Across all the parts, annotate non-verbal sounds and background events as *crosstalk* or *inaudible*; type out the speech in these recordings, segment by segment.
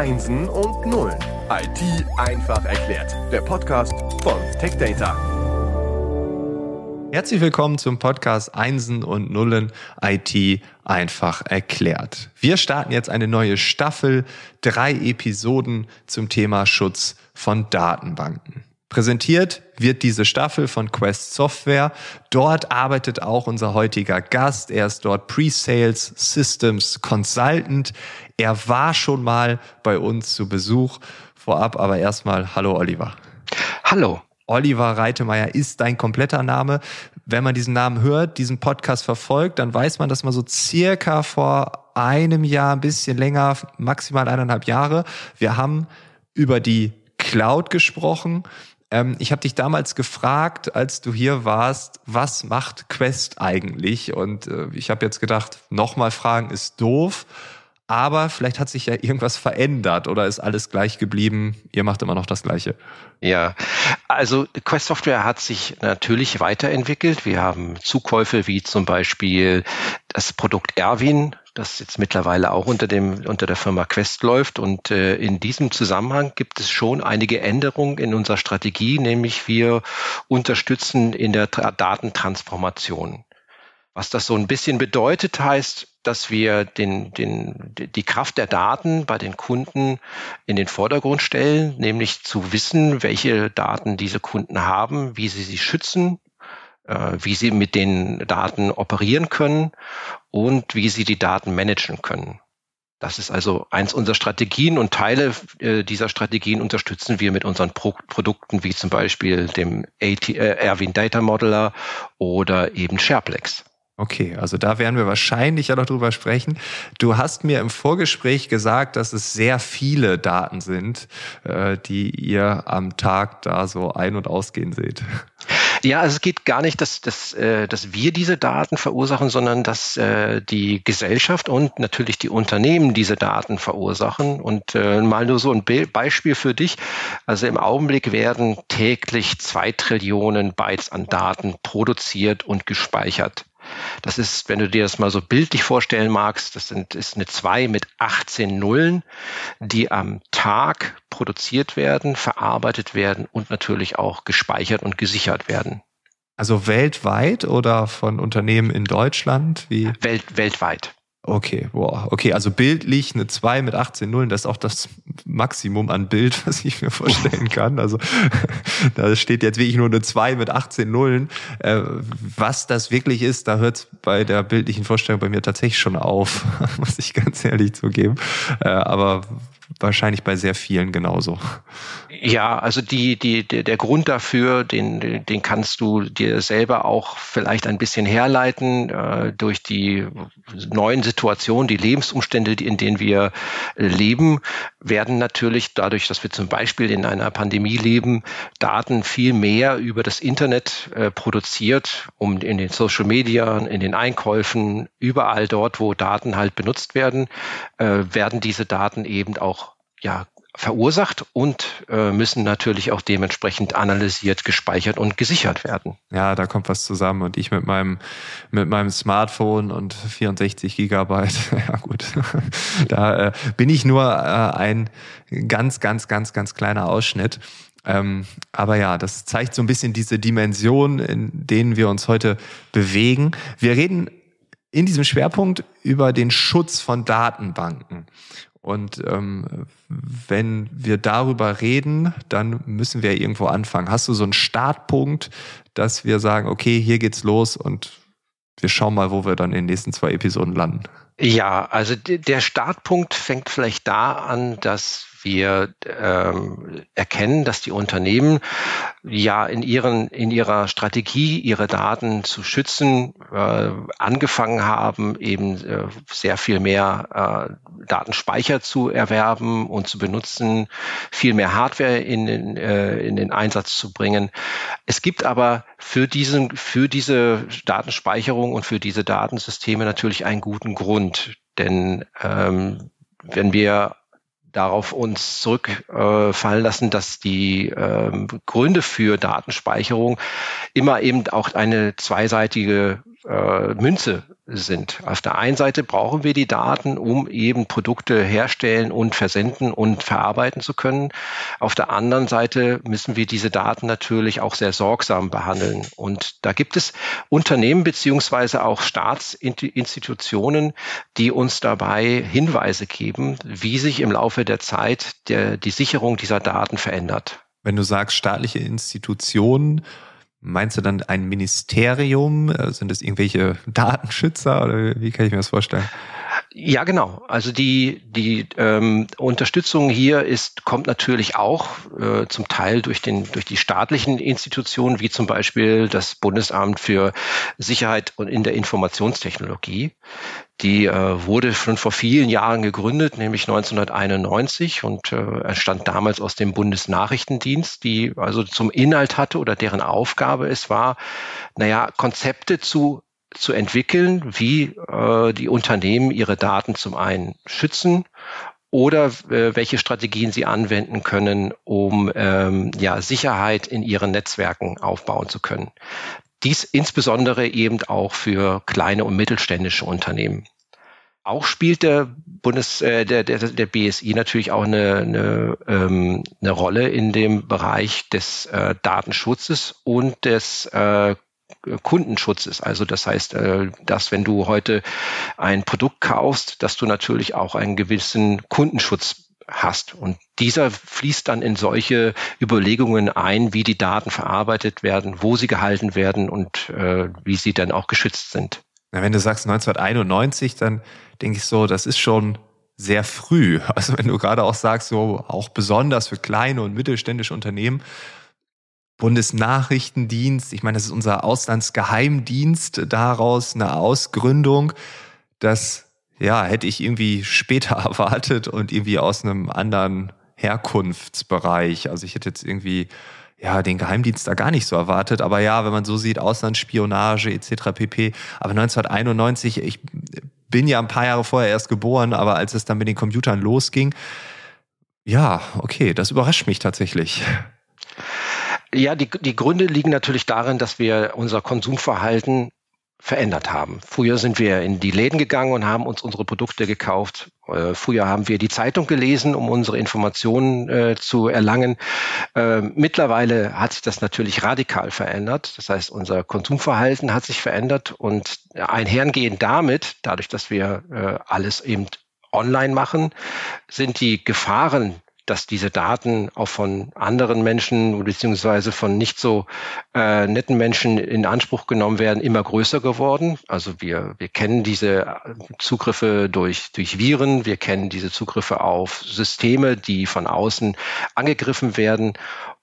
Einsen und Nullen. IT einfach erklärt. Der Podcast von TechData. Herzlich willkommen zum Podcast Einsen und Nullen IT einfach erklärt. Wir starten jetzt eine neue Staffel, drei Episoden zum Thema Schutz von Datenbanken. Präsentiert wird diese Staffel von Quest Software. Dort arbeitet auch unser heutiger Gast. Er ist dort Pre-Sales Systems Consultant. Er war schon mal bei uns zu Besuch. Vorab aber erstmal Hallo Oliver. Hallo. Oliver Reitemeyer ist dein kompletter Name. Wenn man diesen Namen hört, diesen Podcast verfolgt, dann weiß man, dass man so circa vor einem Jahr, ein bisschen länger, maximal eineinhalb Jahre, wir haben über die Cloud gesprochen ähm, ich habe dich damals gefragt, als du hier warst, was macht Quest eigentlich? Und äh, ich habe jetzt gedacht, nochmal fragen ist doof. Aber vielleicht hat sich ja irgendwas verändert oder ist alles gleich geblieben. Ihr macht immer noch das Gleiche. Ja, also Quest Software hat sich natürlich weiterentwickelt. Wir haben Zukäufe wie zum Beispiel das Produkt Erwin, das jetzt mittlerweile auch unter dem unter der Firma Quest läuft. Und äh, in diesem Zusammenhang gibt es schon einige Änderungen in unserer Strategie, nämlich wir unterstützen in der Tra Datentransformation. Was das so ein bisschen bedeutet, heißt, dass wir den, den, die Kraft der Daten bei den Kunden in den Vordergrund stellen, nämlich zu wissen, welche Daten diese Kunden haben, wie sie sie schützen, äh, wie sie mit den Daten operieren können und wie sie die Daten managen können. Das ist also eins unserer Strategien und Teile äh, dieser Strategien unterstützen wir mit unseren Pro Produkten wie zum Beispiel dem AT, äh, Erwin Data Modeler oder eben SharePlex. Okay, also da werden wir wahrscheinlich ja noch drüber sprechen. Du hast mir im Vorgespräch gesagt, dass es sehr viele Daten sind, äh, die ihr am Tag da so ein- und ausgehen seht. Ja, also es geht gar nicht, dass, dass, äh, dass wir diese Daten verursachen, sondern dass äh, die Gesellschaft und natürlich die Unternehmen diese Daten verursachen. Und mal nur so ein Beispiel für dich. Also im Augenblick werden täglich zwei Trillionen Bytes an Daten produziert und gespeichert. Das ist, wenn du dir das mal so bildlich vorstellen magst, das sind, ist eine 2 mit 18 Nullen, die am Tag produziert werden, verarbeitet werden und natürlich auch gespeichert und gesichert werden. Also weltweit oder von Unternehmen in Deutschland? Wie? Welt, weltweit. Okay, boah, okay, also bildlich eine 2 mit 18 Nullen, das ist auch das Maximum an Bild, *laughs* was ich mir vorstellen kann. Also *laughs* da steht jetzt wirklich nur eine 2 mit 18 Nullen. Äh, was das wirklich ist, da hört bei der bildlichen Vorstellung bei mir tatsächlich schon auf, *laughs* muss ich ganz ehrlich zugeben. Äh, aber wahrscheinlich bei sehr vielen genauso. Ja, also die, die, der Grund dafür, den, den kannst du dir selber auch vielleicht ein bisschen herleiten äh, durch die neuen Situationen, die Lebensumstände, in denen wir leben, werden natürlich dadurch, dass wir zum Beispiel in einer Pandemie leben, Daten viel mehr über das Internet äh, produziert, um in den Social Media, in den Einkäufen, überall dort, wo Daten halt benutzt werden, äh, werden diese Daten eben auch ja, verursacht und äh, müssen natürlich auch dementsprechend analysiert, gespeichert und gesichert werden. Ja, da kommt was zusammen und ich mit meinem mit meinem Smartphone und 64 Gigabyte. *laughs* ja gut, *laughs* da äh, bin ich nur äh, ein ganz, ganz, ganz, ganz kleiner Ausschnitt. Ähm, aber ja, das zeigt so ein bisschen diese Dimension, in denen wir uns heute bewegen. Wir reden in diesem Schwerpunkt über den Schutz von Datenbanken. Und ähm, wenn wir darüber reden, dann müssen wir irgendwo anfangen. Hast du so einen Startpunkt, dass wir sagen, okay, hier geht's los und wir schauen mal, wo wir dann in den nächsten zwei Episoden landen? Ja, also der Startpunkt fängt vielleicht da an, dass wir ähm, erkennen, dass die Unternehmen ja in ihren in ihrer Strategie, ihre Daten zu schützen, äh, angefangen haben, eben äh, sehr viel mehr äh, Datenspeicher zu erwerben und zu benutzen, viel mehr Hardware in, in, äh, in den Einsatz zu bringen. Es gibt aber für diesen für diese Datenspeicherung und für diese Datensysteme natürlich einen guten Grund, denn ähm, wenn wir darauf uns zurückfallen äh, lassen, dass die ähm, Gründe für Datenspeicherung immer eben auch eine zweiseitige äh, Münze sind. Auf der einen Seite brauchen wir die Daten, um eben Produkte herstellen und versenden und verarbeiten zu können. Auf der anderen Seite müssen wir diese Daten natürlich auch sehr sorgsam behandeln. Und da gibt es Unternehmen beziehungsweise auch Staatsinstitutionen, die uns dabei Hinweise geben, wie sich im Laufe der Zeit der, die Sicherung dieser Daten verändert. Wenn du sagst staatliche Institutionen, Meinst du dann ein Ministerium? Äh, sind es irgendwelche Datenschützer oder wie kann ich mir das vorstellen? Ja, genau. Also die, die ähm, Unterstützung hier ist, kommt natürlich auch äh, zum Teil durch, den, durch die staatlichen Institutionen, wie zum Beispiel das Bundesamt für Sicherheit und in der Informationstechnologie. Die äh, wurde schon vor vielen Jahren gegründet, nämlich 1991 und äh, entstand damals aus dem Bundesnachrichtendienst, die also zum Inhalt hatte oder deren Aufgabe es war, naja, Konzepte zu zu entwickeln, wie äh, die Unternehmen ihre Daten zum einen schützen oder äh, welche Strategien sie anwenden können, um ähm, ja, Sicherheit in ihren Netzwerken aufbauen zu können. Dies insbesondere eben auch für kleine und mittelständische Unternehmen. Auch spielt der Bundes, äh, der, der, der BSI natürlich auch eine, eine, ähm, eine Rolle in dem Bereich des äh, Datenschutzes und des äh, Kundenschutzes. Also das heißt, äh, dass wenn du heute ein Produkt kaufst, dass du natürlich auch einen gewissen Kundenschutz hast. Und dieser fließt dann in solche Überlegungen ein, wie die Daten verarbeitet werden, wo sie gehalten werden und äh, wie sie dann auch geschützt sind. Na, wenn du sagst 1991, dann denke ich so, das ist schon sehr früh. *laughs* Also wenn du gerade auch sagst, so auch besonders für kleine und mittelständische Unternehmen, Bundesnachrichtendienst, ich meine, das ist unser Auslandsgeheimdienst, daraus eine Ausgründung, das ja, hätte ich irgendwie später *laughs* erwartet und irgendwie aus einem anderen Herkunftsbereich. Also ich hätte jetzt irgendwie ja, den Geheimdienst da gar nicht so erwartet. Aber ja, wenn man so sieht, Auslandsspionage etc. pp. Aber 1991, ich bin ja ein paar Jahre vorher erst geboren, aber als es dann mit den Computern losging, ja, okay, das überrascht mich tatsächlich. Ja, die, die Gründe liegen natürlich darin, dass wir unser Konsumverhalten verändert haben. Früher sind wir in die Läden gegangen und haben uns unsere Produkte gekauft. Äh, früher haben wir die Zeitung gelesen, um unsere Informationen äh, zu erlangen. Äh, mittlerweile hat sich das natürlich radikal verändert. Das heißt, unser Konsumverhalten hat sich verändert und einhergehend damit, dadurch, dass wir äh, alles eben online machen, sind die Gefahren dass diese Daten auch von anderen Menschen beziehungsweise von nicht so äh, netten Menschen in Anspruch genommen werden, immer größer geworden. Also wir, wir kennen diese Zugriffe durch, durch Viren, wir kennen diese Zugriffe auf Systeme, die von außen angegriffen werden.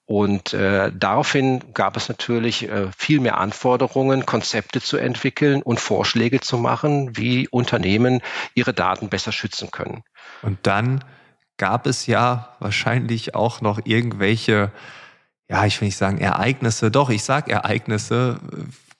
Und äh, daraufhin gab es natürlich äh, viel mehr Anforderungen, Konzepte zu entwickeln und Vorschläge zu machen, wie Unternehmen ihre Daten besser schützen können. Und dann gab es ja wahrscheinlich auch noch irgendwelche, ja, ich will nicht sagen Ereignisse, doch, ich sag Ereignisse,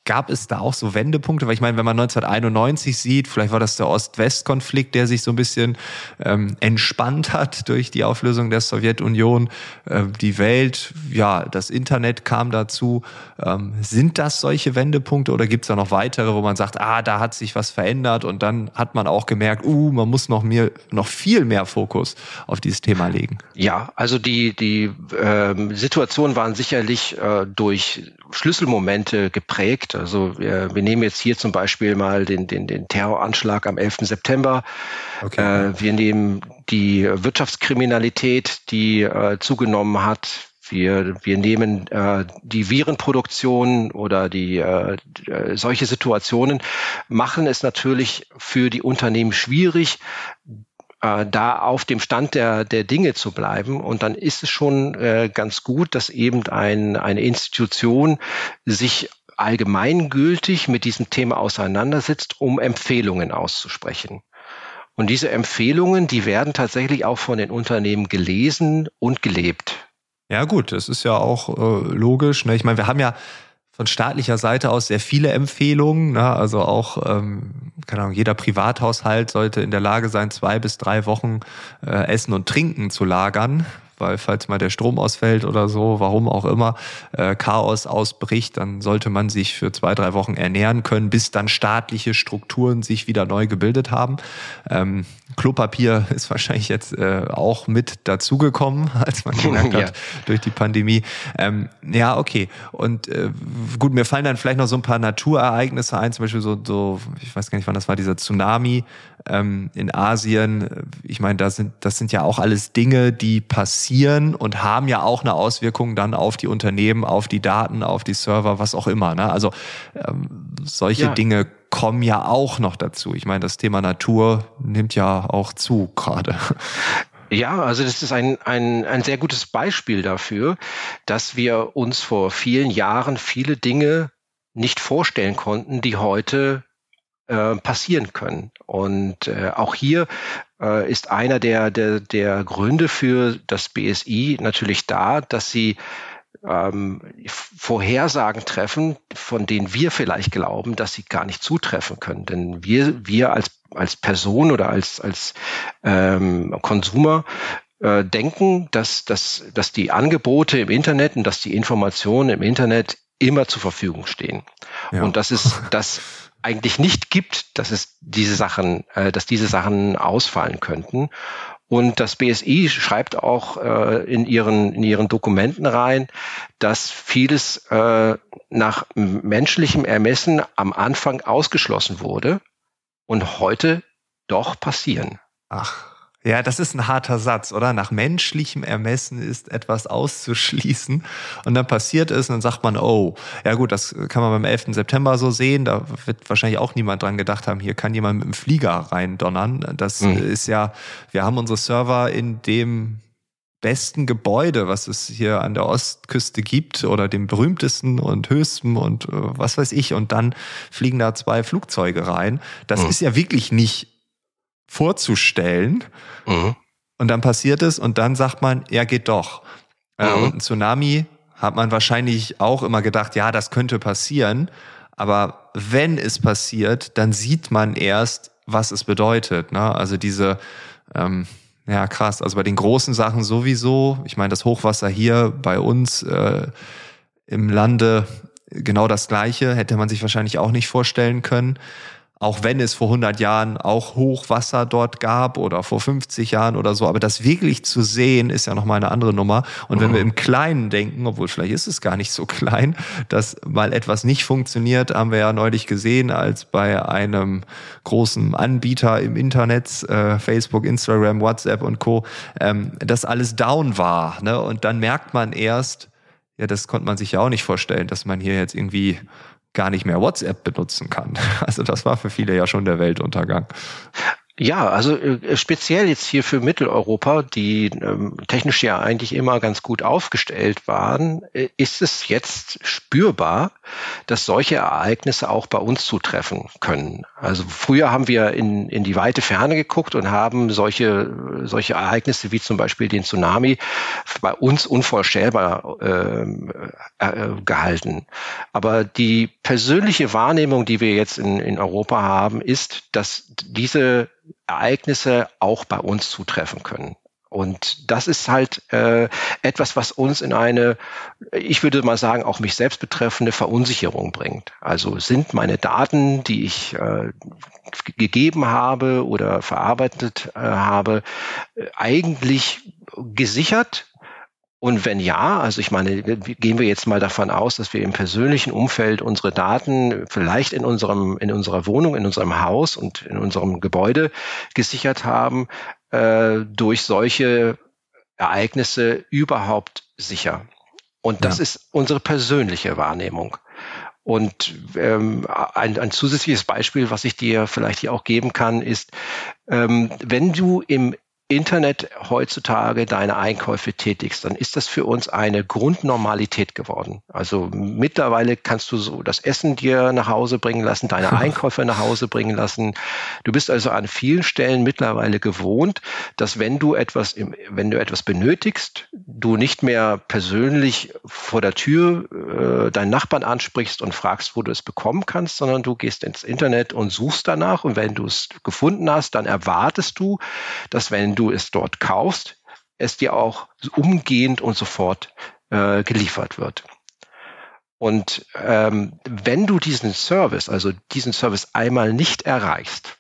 Gab es da auch so Wendepunkte? Weil ich meine, wenn man 1991 sieht, vielleicht war das der Ost-West-Konflikt, der sich so ein bisschen ähm, entspannt hat durch die Auflösung der Sowjetunion. Äh, die Welt, ja, das Internet kam dazu. Ähm, sind das solche Wendepunkte oder gibt es da noch weitere, wo man sagt, ah, da hat sich was verändert und dann hat man auch gemerkt, uh, man muss noch mehr, noch viel mehr Fokus auf dieses Thema legen? Ja, also die, die ähm, Situationen waren sicherlich äh, durch Schlüsselmomente geprägt. Also wir, wir nehmen jetzt hier zum Beispiel mal den, den, den Terroranschlag am 11. September. Okay. Äh, wir nehmen die Wirtschaftskriminalität, die äh, zugenommen hat. Wir, wir nehmen äh, die Virenproduktion oder die äh, solche Situationen machen es natürlich für die Unternehmen schwierig, äh, da auf dem Stand der, der Dinge zu bleiben. Und dann ist es schon äh, ganz gut, dass eben ein, eine Institution sich allgemeingültig mit diesem Thema auseinandersetzt, um Empfehlungen auszusprechen. Und diese Empfehlungen, die werden tatsächlich auch von den Unternehmen gelesen und gelebt. Ja gut, das ist ja auch äh, logisch. Ne? Ich meine, wir haben ja von staatlicher Seite aus sehr viele Empfehlungen. Ne? Also auch, ähm, keine Ahnung, jeder Privathaushalt sollte in der Lage sein, zwei bis drei Wochen äh, Essen und Trinken zu lagern weil falls mal der Strom ausfällt oder so, warum auch immer, äh, Chaos ausbricht, dann sollte man sich für zwei, drei Wochen ernähren können, bis dann staatliche Strukturen sich wieder neu gebildet haben. Ähm, Klopapier *laughs* ist wahrscheinlich jetzt äh, auch mit dazugekommen, *laughs* als man gemerkt hat, ja. durch die Pandemie. Ähm, ja, okay. Und äh, gut, mir fallen dann vielleicht noch so ein paar Naturereignisse ein, zum Beispiel so, so ich weiß gar nicht, wann das war, dieser Tsunami ähm, in Asien. Ich meine, da sind, das sind ja auch alles Dinge, die passieren und haben ja auch eine Auswirkung dann auf die Unternehmen, auf die Daten, auf die Server, was auch immer. Ne? Also ähm, solche ja. Dinge kommen ja auch noch dazu. Ich meine, das Thema Natur nimmt ja auch zu gerade. Ja, also das ist ein, ein, ein sehr gutes Beispiel dafür, dass wir uns vor vielen Jahren viele Dinge nicht vorstellen konnten, die heute äh, passieren können. Und äh, auch hier äh, ist einer der, der, der Gründe für das BSI natürlich da, dass sie ähm, Vorhersagen treffen, von denen wir vielleicht glauben, dass sie gar nicht zutreffen können. Denn wir, wir als, als Person oder als, als ähm, Konsumer äh, denken, dass, dass, dass die Angebote im Internet und dass die Informationen im Internet immer zur Verfügung stehen. Ja. Und das ist *laughs* das eigentlich nicht gibt, dass es diese Sachen, äh, dass diese Sachen ausfallen könnten. Und das BSI schreibt auch äh, in, ihren, in ihren Dokumenten rein, dass vieles äh, nach menschlichem Ermessen am Anfang ausgeschlossen wurde und heute doch passieren. Ach. Ja, das ist ein harter Satz, oder? Nach menschlichem Ermessen ist etwas auszuschließen. Und dann passiert es und dann sagt man, oh, ja gut, das kann man beim 11. September so sehen. Da wird wahrscheinlich auch niemand dran gedacht haben, hier kann jemand mit dem Flieger reindonnern. Das mhm. ist ja, wir haben unsere Server in dem besten Gebäude, was es hier an der Ostküste gibt oder dem berühmtesten und höchsten und äh, was weiß ich. Und dann fliegen da zwei Flugzeuge rein. Das mhm. ist ja wirklich nicht vorzustellen. Mhm. Und dann passiert es und dann sagt man, ja, geht doch. Äh, mhm. und ein Tsunami hat man wahrscheinlich auch immer gedacht, ja, das könnte passieren. Aber wenn es passiert, dann sieht man erst, was es bedeutet. Ne? Also diese, ähm, ja krass, also bei den großen Sachen sowieso. Ich meine, das Hochwasser hier bei uns äh, im Lande genau das gleiche, hätte man sich wahrscheinlich auch nicht vorstellen können auch wenn es vor 100 Jahren auch Hochwasser dort gab oder vor 50 Jahren oder so. Aber das wirklich zu sehen, ist ja nochmal eine andere Nummer. Und wenn wir mhm. im Kleinen denken, obwohl vielleicht ist es gar nicht so *laughs* klein, dass mal etwas nicht funktioniert, haben wir ja neulich gesehen, als bei einem großen Anbieter im Internet, äh, Facebook, Instagram, WhatsApp und Co., ähm, dass alles down war. Ne? Und dann merkt man erst, ja, das konnte man sich ja auch nicht vorstellen, dass man hier jetzt irgendwie gar nicht mehr WhatsApp benutzen kann. *laughs* Also das war für viele ja schon der Weltuntergang. Ja, also äh, speziell jetzt hier für Mitteleuropa, die ähm, technisch ja eigentlich immer ganz gut aufgestellt waren, äh, ist es jetzt spürbar, dass solche Ereignisse auch bei uns zutreffen können. Also früher haben wir in, in die weite Ferne geguckt und haben solche, solche Ereignisse wie zum Beispiel den Tsunami bei uns unvorstellbar ähm, äh, gehalten. Aber die persönliche Wahrnehmung, die wir jetzt in, in Europa haben, ist, dass diese Ereignisse auch bei uns zutreffen können. Und das ist halt äh, etwas, was uns in eine, ich würde mal sagen, auch mich selbst betreffende Verunsicherung bringt. Also sind meine Daten, die ich äh, gegeben habe oder verarbeitet äh, habe, eigentlich gesichert? Und wenn ja, also ich meine, gehen wir jetzt mal davon aus, dass wir im persönlichen Umfeld unsere Daten vielleicht in unserem, in unserer Wohnung, in unserem Haus und in unserem Gebäude gesichert haben, äh, durch solche Ereignisse überhaupt sicher. Und das ja. ist unsere persönliche Wahrnehmung. Und ähm, ein, ein zusätzliches Beispiel, was ich dir vielleicht hier auch geben kann, ist, ähm, wenn du im Internet heutzutage deine Einkäufe tätigst, dann ist das für uns eine Grundnormalität geworden. Also mittlerweile kannst du so das Essen dir nach Hause bringen lassen, deine *laughs* Einkäufe nach Hause bringen lassen. Du bist also an vielen Stellen mittlerweile gewohnt, dass wenn du etwas, im, wenn du etwas benötigst, du nicht mehr persönlich vor der Tür äh, deinen Nachbarn ansprichst und fragst, wo du es bekommen kannst, sondern du gehst ins Internet und suchst danach und wenn du es gefunden hast, dann erwartest du, dass wenn du es dort kaufst, es dir auch umgehend und sofort äh, geliefert wird. Und ähm, wenn du diesen Service, also diesen Service einmal nicht erreichst,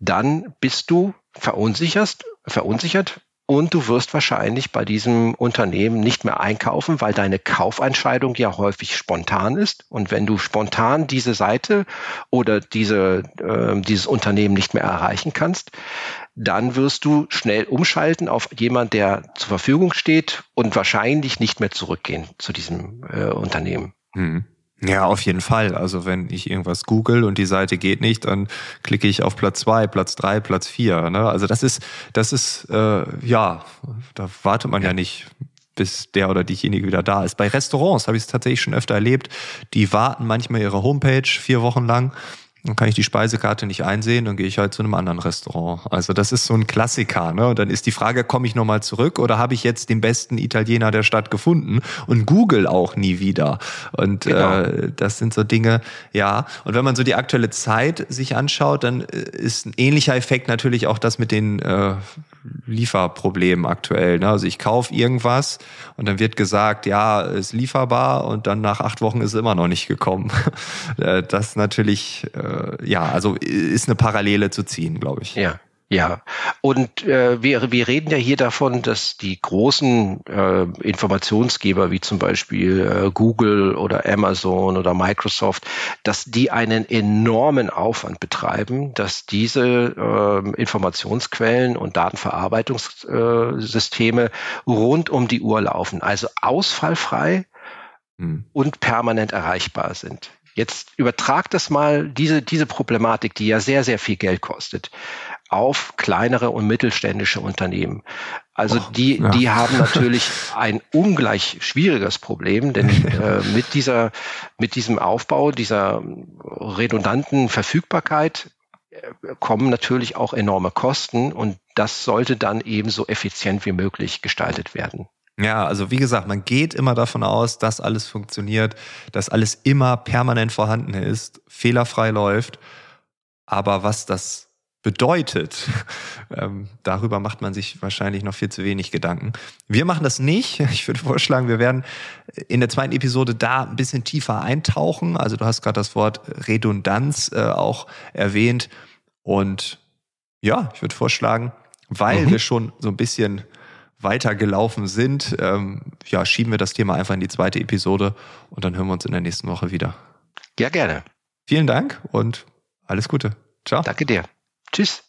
dann bist du verunsichert, verunsichert und du wirst wahrscheinlich bei diesem Unternehmen nicht mehr einkaufen, weil deine Kaufentscheidung ja häufig spontan ist. Und wenn du spontan diese Seite oder diese, äh, dieses Unternehmen nicht mehr erreichen kannst, dann wirst du schnell umschalten auf jemand, der zur Verfügung steht und wahrscheinlich nicht mehr zurückgehen zu diesem äh, Unternehmen. Mhm. Ja, auf jeden Fall. Also wenn ich irgendwas google und die Seite geht nicht, dann klicke ich auf Platz zwei, Platz drei, Platz vier. Ne? Also das ist, das ist, äh, ja, da wartet man ja nicht bis der oder diejenige wieder da ist. Bei Restaurants habe ich es tatsächlich schon öfter erlebt. Die warten manchmal ihre Homepage vier Wochen lang dann kann ich die Speisekarte nicht einsehen, dann gehe ich halt zu einem anderen Restaurant. Also das ist so ein Klassiker. Ne? Und dann ist die Frage, komme ich nochmal zurück oder habe ich jetzt den besten Italiener der Stadt gefunden und Google auch nie wieder. Und genau. äh, das sind so Dinge, ja. Und wenn man so die aktuelle Zeit sich anschaut, dann äh, ist ein ähnlicher Effekt natürlich auch das mit den äh, Lieferproblemen aktuell. Ne? Also ich kaufe irgendwas und dann wird gesagt, ja, ist lieferbar und dann nach acht Wochen ist es immer noch nicht gekommen. *laughs* Äh, das natürlich, äh, ja, also ist eine Parallele zu ziehen, glaube ich. Ja. Ja, und äh, wir, wir reden ja hier davon, dass die großen äh, Informationsgeber wie zum Beispiel äh, Google oder Amazon oder Microsoft, dass die einen enormen Aufwand betreiben, dass diese äh, Informationsquellen und Datenverarbeitungssysteme rund um die Uhr laufen, also ausfallfrei hm. und permanent erreichbar sind. Jetzt übertragt das mal diese, diese Problematik, die ja sehr, sehr viel Geld kostet auf kleinere und mittelständische Unternehmen. Also oh, die, ja. die haben *laughs* natürlich ein ungleich schwieriges Problem, denn *laughs* äh, mit dieser, mit diesem Aufbau dieser redundanten Verfügbarkeit äh, kommen natürlich auch enorme Kosten und das sollte dann eben so effizient wie möglich gestaltet werden. Ja, also wie gesagt, man geht immer davon aus, dass alles funktioniert, dass alles immer permanent vorhanden ist, fehlerfrei läuft. Aber was das bedeutet. *laughs* Ähm, darüber macht man sich wahrscheinlich noch viel zu wenig Gedanken. Wir machen das nicht. *laughs* Ich würde vorschlagen, wir werden in der zweiten Episode da ein bisschen tiefer eintauchen. Also du hast gerade das Wort Redundanz äh, auch erwähnt. Und ja, ich würde vorschlagen, weil mhm. wir schon so ein bisschen weitergelaufen sind, ähm, ja, schieben wir das Thema einfach in die zweite Episode und dann hören wir uns in der nächsten Woche wieder. Ja, gerne. Vielen Dank und alles Gute. Ciao. Danke dir. Tschüss.